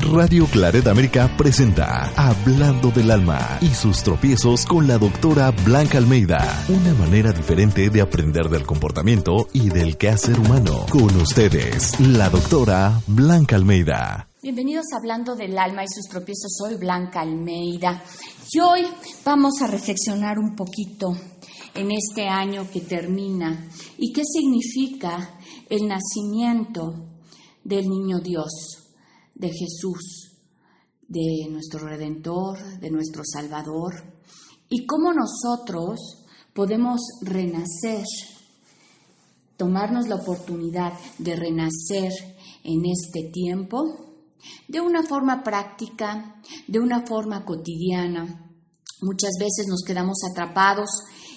Radio Claret América presenta Hablando del Alma y sus tropiezos con la doctora Blanca Almeida. Una manera diferente de aprender del comportamiento y del quehacer humano. Con ustedes, la doctora Blanca Almeida. Bienvenidos a Hablando del Alma y sus tropiezos. Soy Blanca Almeida. Y hoy vamos a reflexionar un poquito en este año que termina y qué significa el nacimiento del niño Dios de Jesús, de nuestro Redentor, de nuestro Salvador, y cómo nosotros podemos renacer, tomarnos la oportunidad de renacer en este tiempo de una forma práctica, de una forma cotidiana. Muchas veces nos quedamos atrapados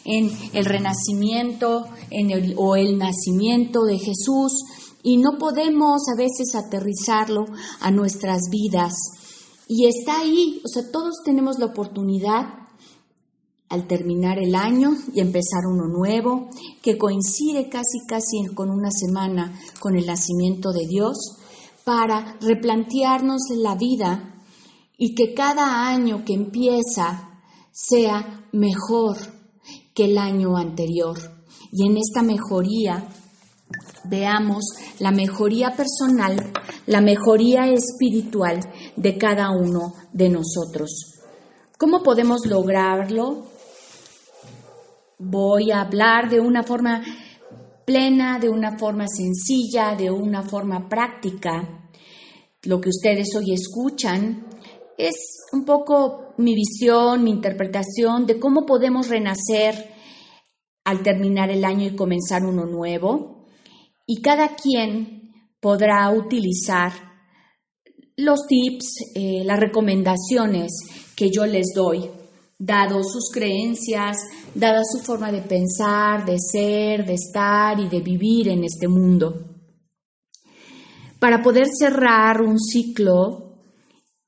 en el renacimiento en el, o el nacimiento de Jesús, y no podemos a veces aterrizarlo a nuestras vidas. Y está ahí, o sea, todos tenemos la oportunidad al terminar el año y empezar uno nuevo, que coincide casi casi con una semana con el nacimiento de Dios, para replantearnos la vida y que cada año que empieza sea mejor que el año anterior. Y en esta mejoría veamos la mejoría personal, la mejoría espiritual de cada uno de nosotros. ¿Cómo podemos lograrlo? Voy a hablar de una forma plena, de una forma sencilla, de una forma práctica. Lo que ustedes hoy escuchan es un poco mi visión, mi interpretación de cómo podemos renacer al terminar el año y comenzar uno nuevo y cada quien podrá utilizar los tips, eh, las recomendaciones que yo les doy, dado sus creencias, dada su forma de pensar, de ser, de estar y de vivir en este mundo. Para poder cerrar un ciclo,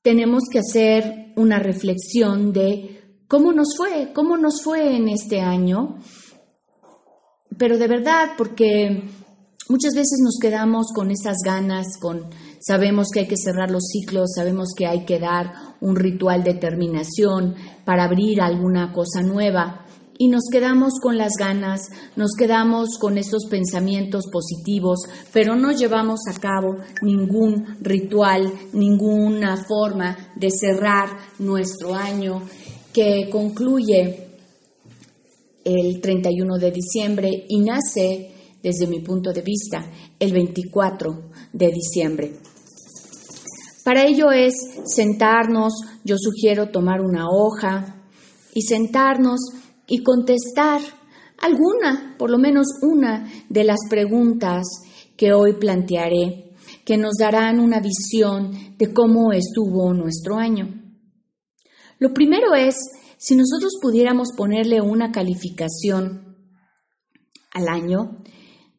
tenemos que hacer una reflexión de cómo nos fue, cómo nos fue en este año, pero de verdad, porque Muchas veces nos quedamos con esas ganas, con sabemos que hay que cerrar los ciclos, sabemos que hay que dar un ritual de terminación para abrir alguna cosa nueva y nos quedamos con las ganas, nos quedamos con esos pensamientos positivos, pero no llevamos a cabo ningún ritual, ninguna forma de cerrar nuestro año que concluye el 31 de diciembre y nace desde mi punto de vista, el 24 de diciembre. Para ello es sentarnos, yo sugiero tomar una hoja y sentarnos y contestar alguna, por lo menos una de las preguntas que hoy plantearé, que nos darán una visión de cómo estuvo nuestro año. Lo primero es, si nosotros pudiéramos ponerle una calificación al año,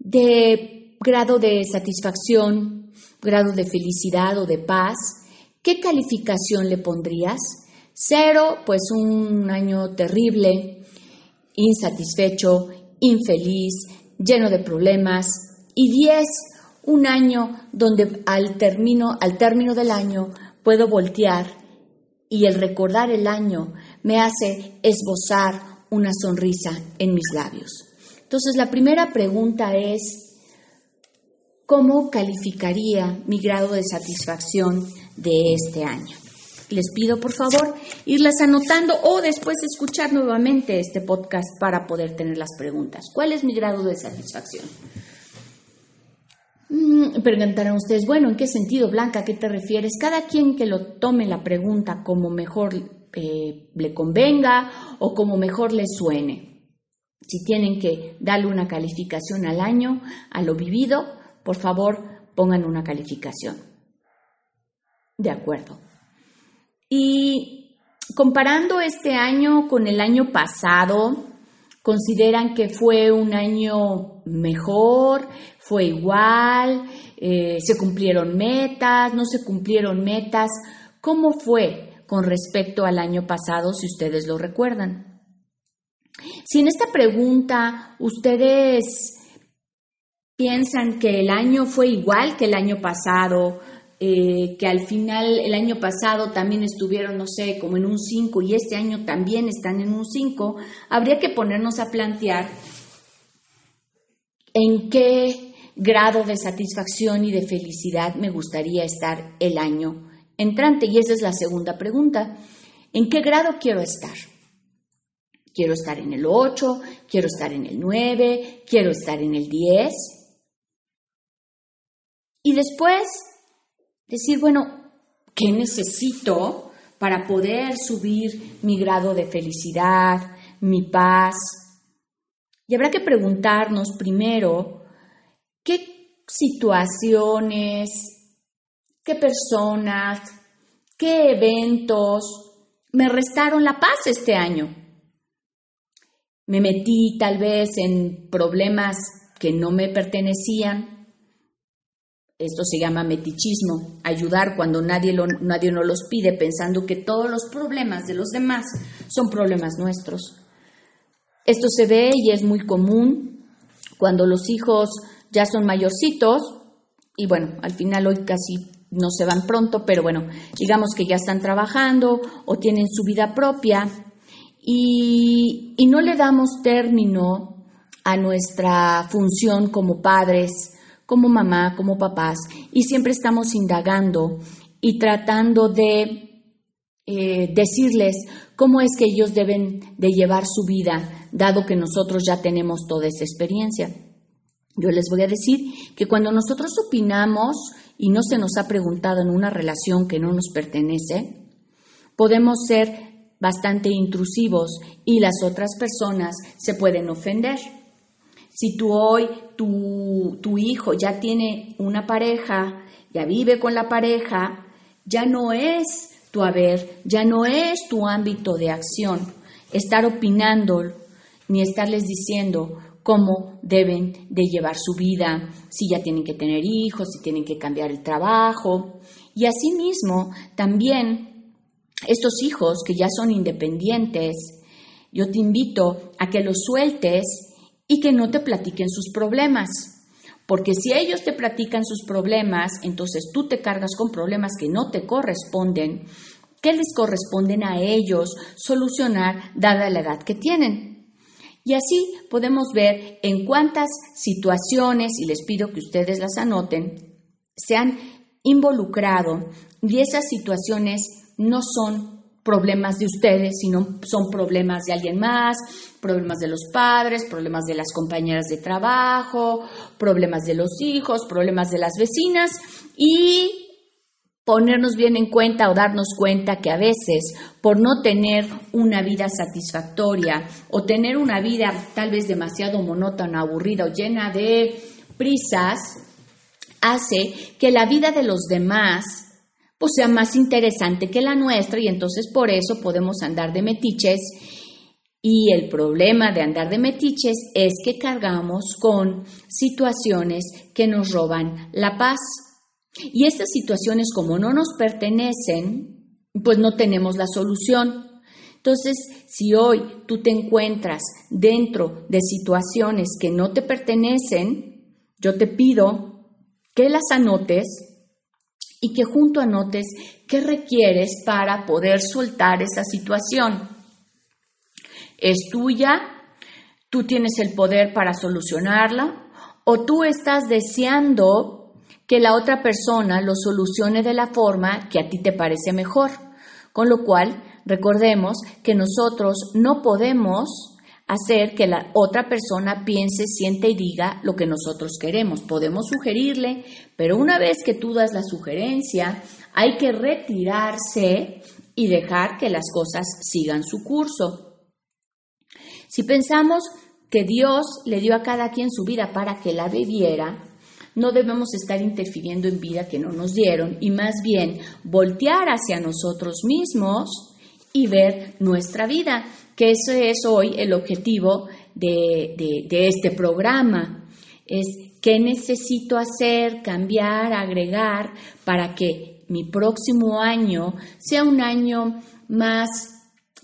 de grado de satisfacción, grado de felicidad o de paz, ¿qué calificación le pondrías? Cero, pues un año terrible, insatisfecho, infeliz, lleno de problemas. Y diez, un año donde al término, al término del año puedo voltear y el recordar el año me hace esbozar una sonrisa en mis labios. Entonces, la primera pregunta es, ¿cómo calificaría mi grado de satisfacción de este año? Les pido, por favor, irlas anotando o después escuchar nuevamente este podcast para poder tener las preguntas. ¿Cuál es mi grado de satisfacción? Mm, preguntarán ustedes, bueno, ¿en qué sentido, Blanca? ¿A qué te refieres? Cada quien que lo tome la pregunta como mejor eh, le convenga o como mejor le suene. Si tienen que darle una calificación al año, a lo vivido, por favor pongan una calificación. De acuerdo. Y comparando este año con el año pasado, ¿consideran que fue un año mejor? ¿Fue igual? Eh, ¿Se cumplieron metas? ¿No se cumplieron metas? ¿Cómo fue con respecto al año pasado, si ustedes lo recuerdan? Si en esta pregunta ustedes piensan que el año fue igual que el año pasado, eh, que al final el año pasado también estuvieron, no sé, como en un 5 y este año también están en un 5, habría que ponernos a plantear en qué grado de satisfacción y de felicidad me gustaría estar el año entrante. Y esa es la segunda pregunta. ¿En qué grado quiero estar? Quiero estar en el 8, quiero estar en el 9, quiero estar en el 10. Y después decir, bueno, ¿qué necesito para poder subir mi grado de felicidad, mi paz? Y habrá que preguntarnos primero qué situaciones, qué personas, qué eventos me restaron la paz este año. Me metí tal vez en problemas que no me pertenecían, esto se llama metichismo, ayudar cuando nadie, nadie nos los pide, pensando que todos los problemas de los demás son problemas nuestros. Esto se ve y es muy común cuando los hijos ya son mayorcitos y bueno, al final hoy casi no se van pronto, pero bueno, digamos que ya están trabajando o tienen su vida propia y, no le damos término a nuestra función como padres como mamá, como papás, y siempre estamos indagando y tratando de eh, decirles cómo es que ellos deben de llevar su vida, dado que nosotros ya tenemos toda esa experiencia. Yo les voy a decir que cuando nosotros opinamos y no se nos ha preguntado en una relación que no nos pertenece, podemos ser bastante intrusivos y las otras personas se pueden ofender. Si tú hoy, tu, tu hijo ya tiene una pareja, ya vive con la pareja, ya no es tu haber, ya no es tu ámbito de acción estar opinando ni estarles diciendo cómo deben de llevar su vida, si ya tienen que tener hijos, si tienen que cambiar el trabajo. Y asimismo, también estos hijos que ya son independientes, yo te invito a que los sueltes y que no te platiquen sus problemas. Porque si ellos te platican sus problemas, entonces tú te cargas con problemas que no te corresponden, que les corresponden a ellos solucionar dada la edad que tienen. Y así podemos ver en cuántas situaciones, y les pido que ustedes las anoten, se han involucrado y esas situaciones no son problemas de ustedes, sino son problemas de alguien más, problemas de los padres, problemas de las compañeras de trabajo, problemas de los hijos, problemas de las vecinas y ponernos bien en cuenta o darnos cuenta que a veces por no tener una vida satisfactoria o tener una vida tal vez demasiado monótona, aburrida o llena de prisas, hace que la vida de los demás pues sea más interesante que la nuestra y entonces por eso podemos andar de metiches. Y el problema de andar de metiches es que cargamos con situaciones que nos roban la paz. Y estas situaciones como no nos pertenecen, pues no tenemos la solución. Entonces, si hoy tú te encuentras dentro de situaciones que no te pertenecen, yo te pido que las anotes y que junto anotes qué requieres para poder soltar esa situación. ¿Es tuya? ¿Tú tienes el poder para solucionarla? ¿O tú estás deseando que la otra persona lo solucione de la forma que a ti te parece mejor? Con lo cual, recordemos que nosotros no podemos hacer que la otra persona piense, siente y diga lo que nosotros queremos. Podemos sugerirle, pero una vez que tú das la sugerencia, hay que retirarse y dejar que las cosas sigan su curso. Si pensamos que Dios le dio a cada quien su vida para que la viviera, No debemos estar interfiriendo en vida que no nos dieron y más bien voltear hacia nosotros mismos y ver nuestra vida, que ese es hoy el objetivo de, de este programa. Es qué necesito hacer, cambiar, agregar para que mi próximo año sea un año más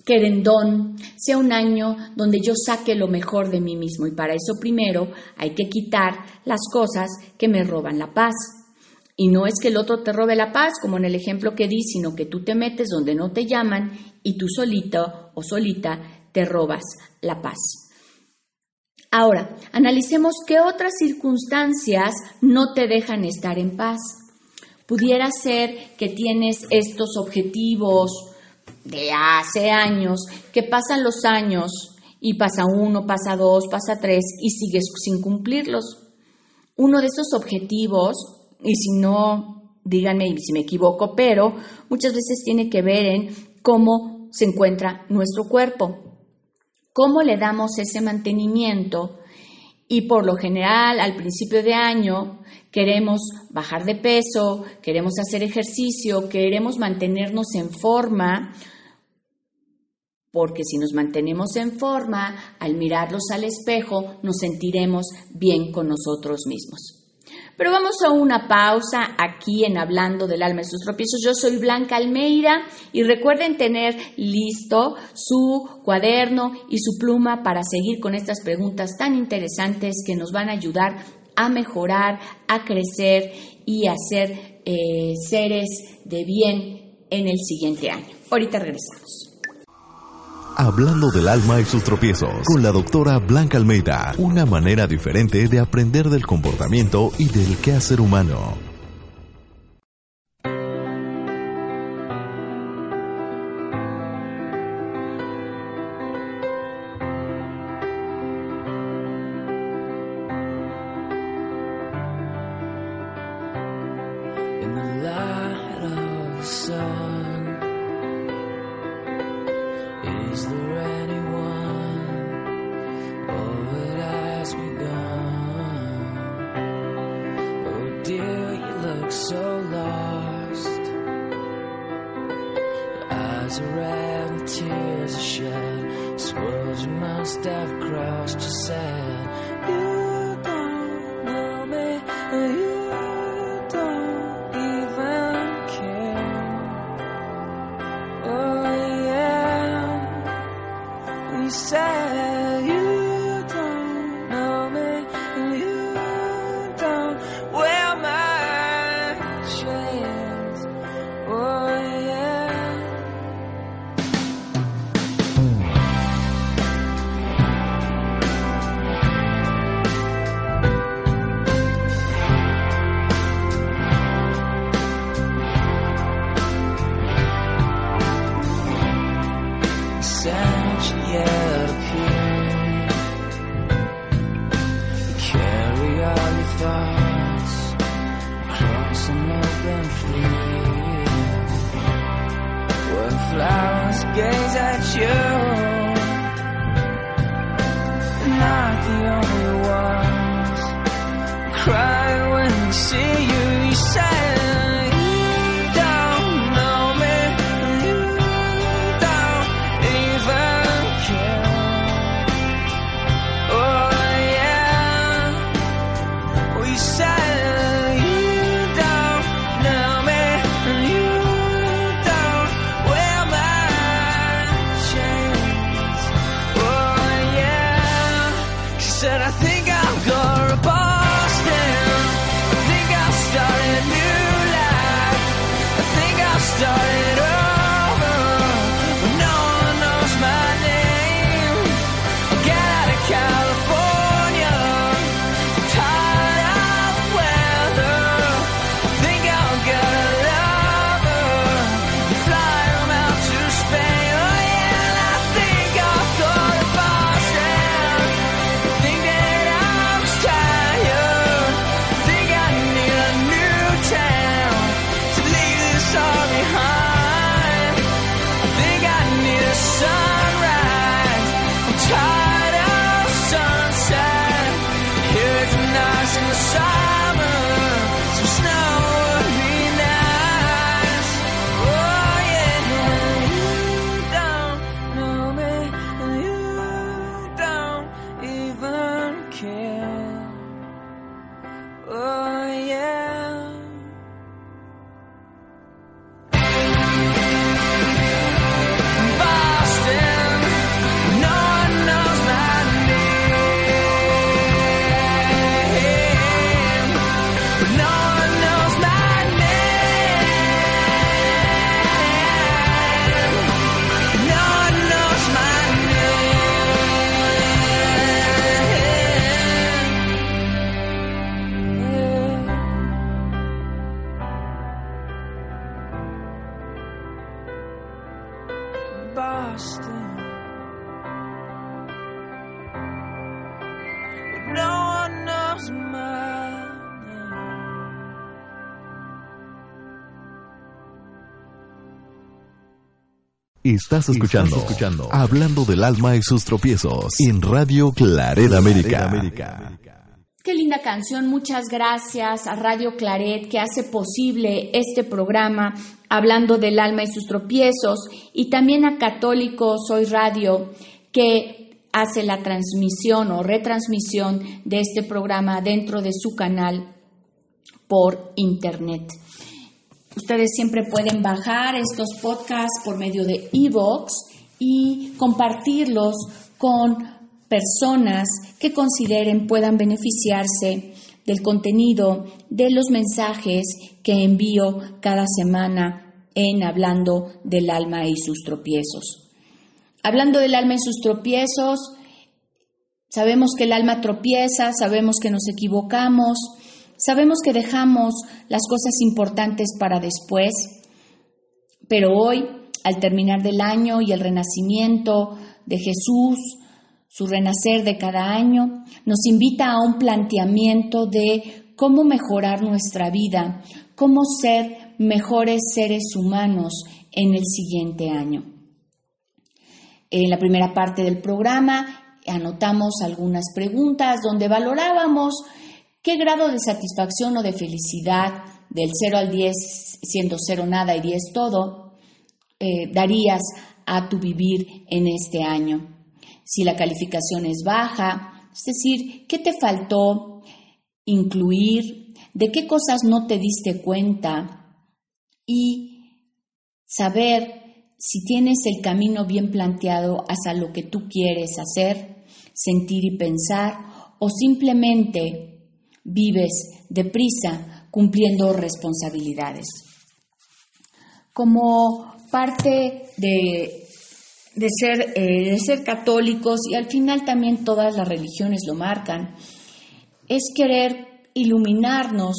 querendón, sea un año donde yo saque lo mejor de mí mismo. Y para eso primero hay que quitar las cosas que me roban la paz. Y no es que el otro te robe la paz, como en el ejemplo que di, sino que tú te metes donde no te llaman y tú solito o solita te robas la paz. Ahora, analicemos qué otras circunstancias no te dejan estar en paz. Pudiera ser que tienes estos objetivos, de hace años, que pasan los años y pasa uno, pasa dos, pasa tres y sigues sin cumplirlos. Uno de esos objetivos, y si no, díganme si me equivoco, pero muchas veces tiene que ver en cómo se encuentra nuestro cuerpo, cómo le damos ese mantenimiento y por lo general al principio de año queremos bajar de peso, queremos hacer ejercicio, queremos mantenernos en forma, porque si nos mantenemos en forma, al mirarlos al espejo, nos sentiremos bien con nosotros mismos. Pero vamos a una pausa aquí en Hablando del alma y sus tropiezos. Yo soy Blanca Almeida y recuerden tener listo su cuaderno y su pluma para seguir con estas preguntas tan interesantes que nos van a ayudar a mejorar, a crecer y a ser eh, seres de bien en el siguiente año. Ahorita regresamos. Hablando del alma y sus tropiezos, con la doctora Blanca Almeida, una manera diferente de aprender del comportamiento y del quehacer humano. Estás escuchando, escuchando Hablando del alma y sus tropiezos en Radio Claret América. Qué linda canción, muchas gracias a Radio Claret que hace posible este programa hablando del alma y sus tropiezos y también a Católico Soy Radio que hace la transmisión o retransmisión de este programa dentro de su canal por internet. Ustedes siempre pueden bajar estos podcasts por medio de Evox y compartirlos con personas que consideren puedan beneficiarse del contenido de los mensajes que envío cada semana en Hablando del alma y sus tropiezos. Hablando del alma y sus tropiezos, sabemos que el alma tropieza, sabemos que nos equivocamos, sabemos que dejamos las cosas importantes para después, pero hoy, al terminar del año y el renacimiento de Jesús, su renacer de cada año, nos invita a un planteamiento de cómo mejorar nuestra vida, cómo ser mejores seres humanos en el siguiente año. En la primera parte del programa anotamos algunas preguntas donde valorábamos qué grado de satisfacción o de felicidad del 0 al 10, siendo 0 nada y 10 todo, eh, darías a tu vivir en este año si la calificación es baja, es decir, qué te faltó incluir, de qué cosas no te diste cuenta y saber si tienes el camino bien planteado hacia lo que tú quieres hacer, sentir y pensar o simplemente vives deprisa cumpliendo responsabilidades. Como parte de de ser, eh, de ser católicos, y al final también todas las religiones lo marcan, es querer iluminarnos,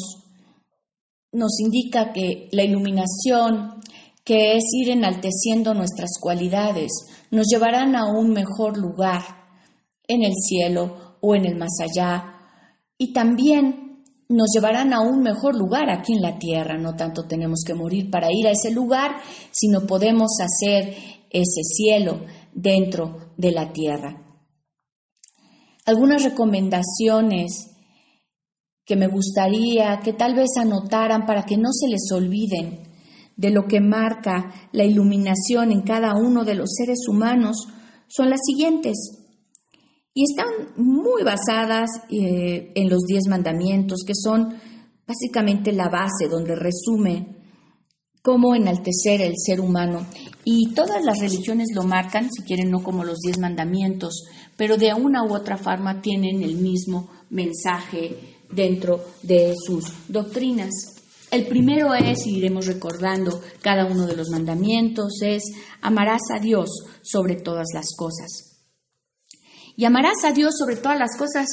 nos indica que la iluminación, que es ir enalteciendo nuestras cualidades, nos llevarán a un mejor lugar en el cielo o en el más allá, y también nos llevarán a un mejor lugar aquí en la tierra. No tanto tenemos que morir para ir a ese lugar, sino podemos hacer ese cielo dentro de la tierra. Algunas recomendaciones que me gustaría que tal vez anotaran para que no se les olviden de lo que marca la iluminación en cada uno de los seres humanos son las siguientes. Y están muy basadas eh, en los diez mandamientos, que son básicamente la base donde resume cómo enaltecer el ser humano. Y todas las religiones lo marcan, si quieren, no como los diez mandamientos, pero de una u otra forma tienen el mismo mensaje dentro de sus doctrinas. El primero es, y iremos recordando cada uno de los mandamientos, es amarás a Dios sobre todas las cosas. Y amarás a Dios sobre todas las cosas,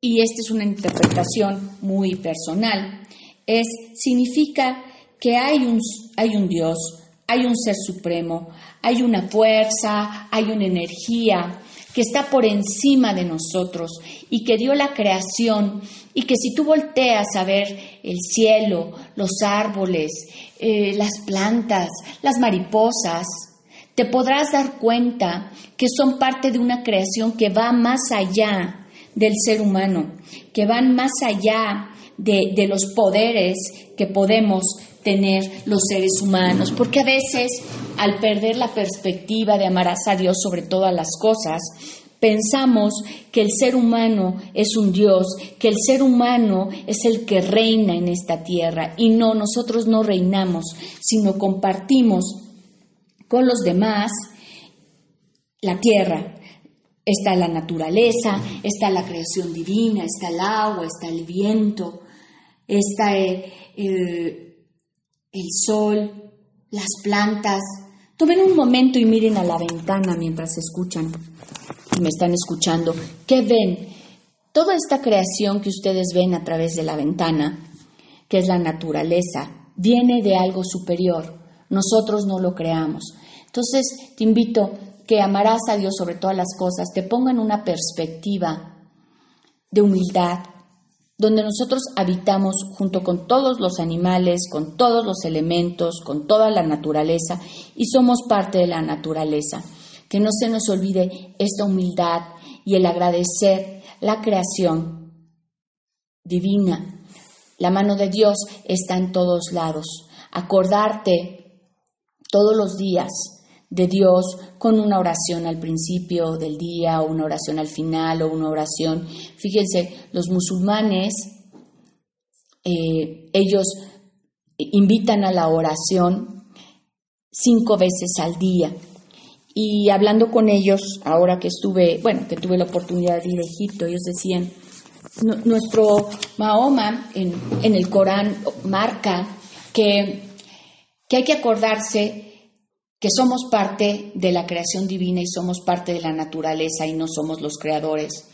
y esta es una interpretación muy personal, es, significa que hay un, hay un Dios, hay un ser supremo, hay una fuerza, hay una energía que está por encima de nosotros y que dio la creación. Y que si tú volteas a ver el cielo, los árboles, eh, las plantas, las mariposas, te podrás dar cuenta que son parte de una creación que va más allá del ser humano, que van más allá de, los poderes que podemos tener los seres humanos, porque a veces al perder la perspectiva de amarás a Dios sobre todas las cosas, pensamos que el ser humano es un Dios, que el ser humano es el que reina en esta tierra. Y no, nosotros no reinamos, sino compartimos con los demás la tierra. Está la naturaleza, está la creación divina, está el agua, está el viento, está el, el el sol, las plantas. Tomen un momento y miren a la ventana mientras escuchan y me están escuchando. ¿Qué ven? Toda esta creación que ustedes ven a través de la ventana, que es la naturaleza, viene de algo superior. Nosotros no lo creamos. Entonces, te invito que amarás a Dios sobre todas las cosas, te ponga en una perspectiva de humildad, donde nosotros habitamos junto con todos los animales, con todos los elementos, con toda la naturaleza y somos parte de la naturaleza. Que no se nos olvide esta humildad y el agradecer la creación divina. La mano de Dios está en todos lados. Acordarte todos los días de Dios con una oración al principio del día o una oración al final o una oración. Fíjense, los musulmanes, eh, ellos invitan a la oración cinco veces al día. Y hablando con ellos, ahora que estuve, bueno, que tuve la oportunidad de ir a Egipto, ellos decían, nuestro Mahoma en, en, el Corán marca que, que hay que acordarse que somos parte de la creación divina y somos parte de la naturaleza y no somos los creadores.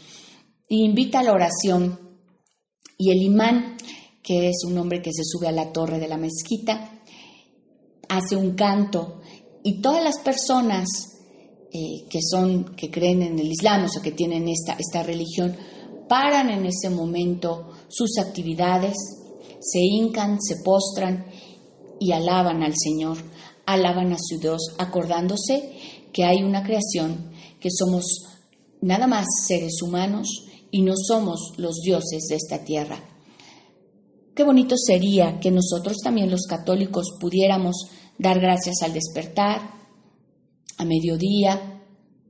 Y invita a la oración y el imán, que es un hombre que se sube a la torre de la mezquita, hace un canto y todas las personas eh, que son, que creen en el Islam, o sea, que tienen esta, esta religión, paran en ese momento sus actividades, se hincan, se postran y alaban al Señor alaban a su Dios, acordándose que hay una creación, que somos nada más seres humanos y no somos los dioses de esta tierra. Qué bonito sería que nosotros también los católicos pudiéramos dar gracias al despertar, a mediodía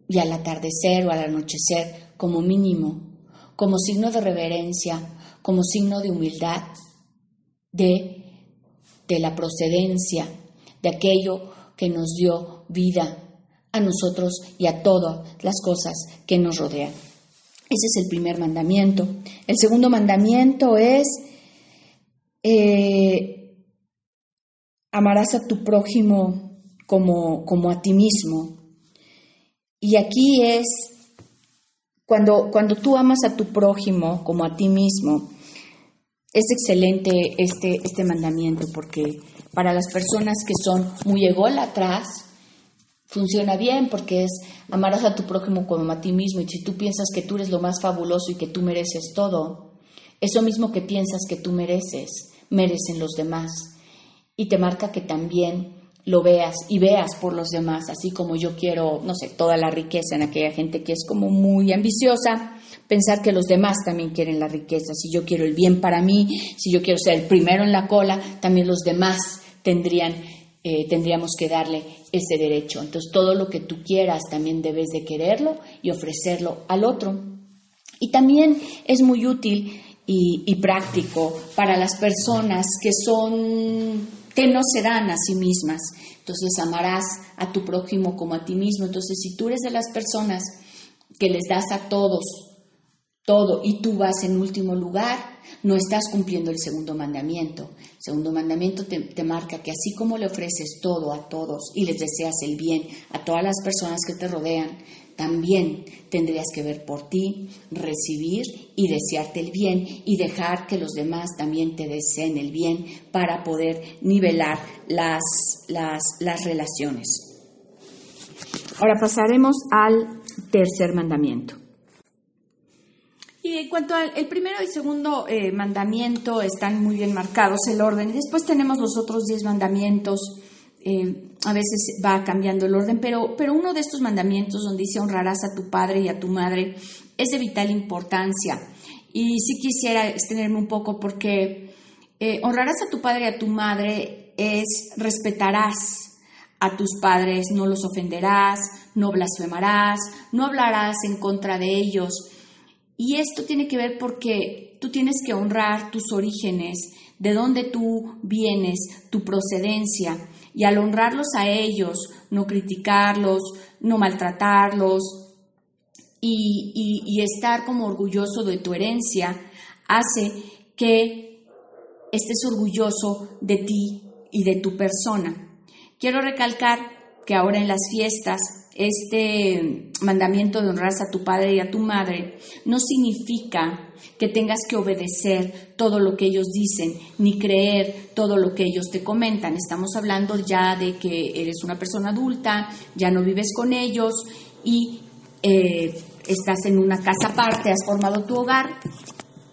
y al atardecer o al anochecer como mínimo, como signo de reverencia, como signo de humildad, de, de la procedencia de aquello que nos dio vida a nosotros y a todas las cosas que nos rodean. Ese es el primer mandamiento. El segundo mandamiento es, eh, amarás a tu prójimo como, como a ti mismo. Y aquí es, cuando, cuando tú amas a tu prójimo como a ti mismo, es excelente este, este mandamiento porque para las personas que son muy ególatras, funciona bien porque es amarás a tu prójimo como a ti mismo y si tú piensas que tú eres lo más fabuloso y que tú mereces todo, eso mismo que piensas que tú mereces, merecen los demás. Y te marca que también lo veas y veas por los demás, así como yo quiero, no sé, toda la riqueza en aquella gente que es como muy ambiciosa, pensar que los demás también quieren la riqueza. Si yo quiero el bien para mí, si yo quiero ser el primero en la cola, también los demás tendrían, eh, tendríamos que darle ese derecho. Entonces, todo lo que tú quieras también debes de quererlo y ofrecerlo al otro. Y también es muy útil y, y práctico para las personas que son, que no se dan a sí mismas. Entonces, amarás a tu prójimo como a ti mismo. Entonces, si tú eres de las personas que les das a todos todo y tú vas en último lugar, no estás cumpliendo el segundo mandamiento. El segundo mandamiento te, marca que así como le ofreces todo a todos y les deseas el bien a todas las personas que te rodean, también tendrías que ver por ti, recibir y desearte el bien y dejar que los demás también te deseen el bien para poder nivelar las, las, las relaciones. Ahora pasaremos al tercer mandamiento. Y en cuanto al primero y segundo eh, mandamiento, están muy bien marcados el orden. Después tenemos los otros diez mandamientos. Eh, a veces va cambiando el orden, pero, pero uno de estos mandamientos donde dice honrarás a tu padre y a tu madre es de vital importancia. Y sí quisiera extenderme un poco porque eh, honrarás a tu padre y a tu madre es respetarás a tus padres, no los ofenderás, no blasfemarás, no hablarás en contra de ellos y esto tiene que ver porque tú tienes que honrar tus orígenes, de dónde tú vienes, tu procedencia. Y al honrarlos a ellos, no criticarlos, no maltratarlos y, y estar como orgulloso de tu herencia, hace que estés orgulloso de ti y de tu persona. Quiero recalcar que ahora en las fiestas este mandamiento de honrar a tu padre y a tu madre no significa que tengas que obedecer todo lo que ellos dicen ni creer todo lo que ellos te comentan. Estamos hablando ya de que eres una persona adulta, ya no vives con ellos y eh, estás en una casa aparte, has formado tu hogar.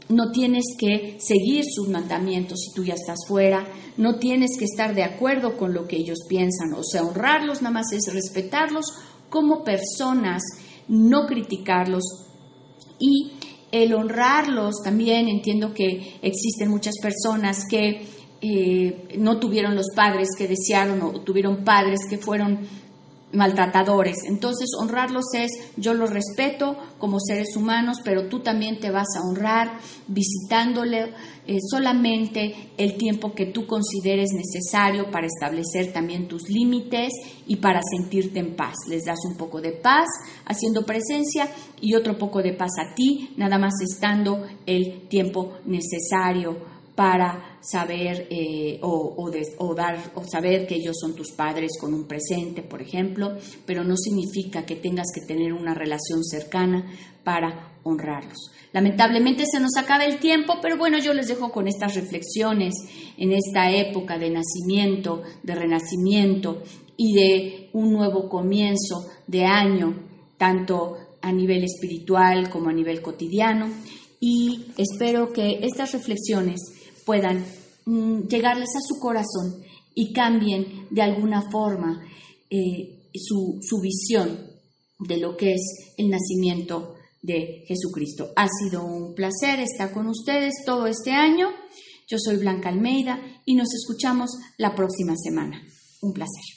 No tienes que seguir sus mandamientos si tú ya estás fuera, no tienes que estar de acuerdo con lo que ellos piensan, o sea, honrarlos nada más es respetarlos como personas, no criticarlos. Y el honrarlos también entiendo que existen muchas personas que eh, no tuvieron los padres que desearon o tuvieron padres que fueron maltratadores. Entonces, honrarlos es, yo los respeto como seres humanos, pero tú también te vas a honrar visitándole eh, solamente el tiempo que tú consideres necesario para establecer también tus límites y para sentirte en paz. Les das un poco de paz haciendo presencia y otro poco de paz a ti, nada más estando el tiempo necesario para saber eh, o, o, dar o saber que ellos son tus padres con un presente, por ejemplo, pero no significa que tengas que tener una relación cercana para honrarlos. Lamentablemente se nos acaba el tiempo, pero bueno, yo les dejo con estas reflexiones en esta época de nacimiento, de renacimiento y de un nuevo comienzo de año, tanto a nivel espiritual como a nivel cotidiano. Y espero que estas reflexiones puedan mm, llegarles a su corazón y cambien de alguna forma eh, su, su visión de lo que es el nacimiento de Jesucristo. Ha sido un placer estar con ustedes todo este año. Yo soy Blanca Almeida y nos escuchamos la próxima semana. Un placer.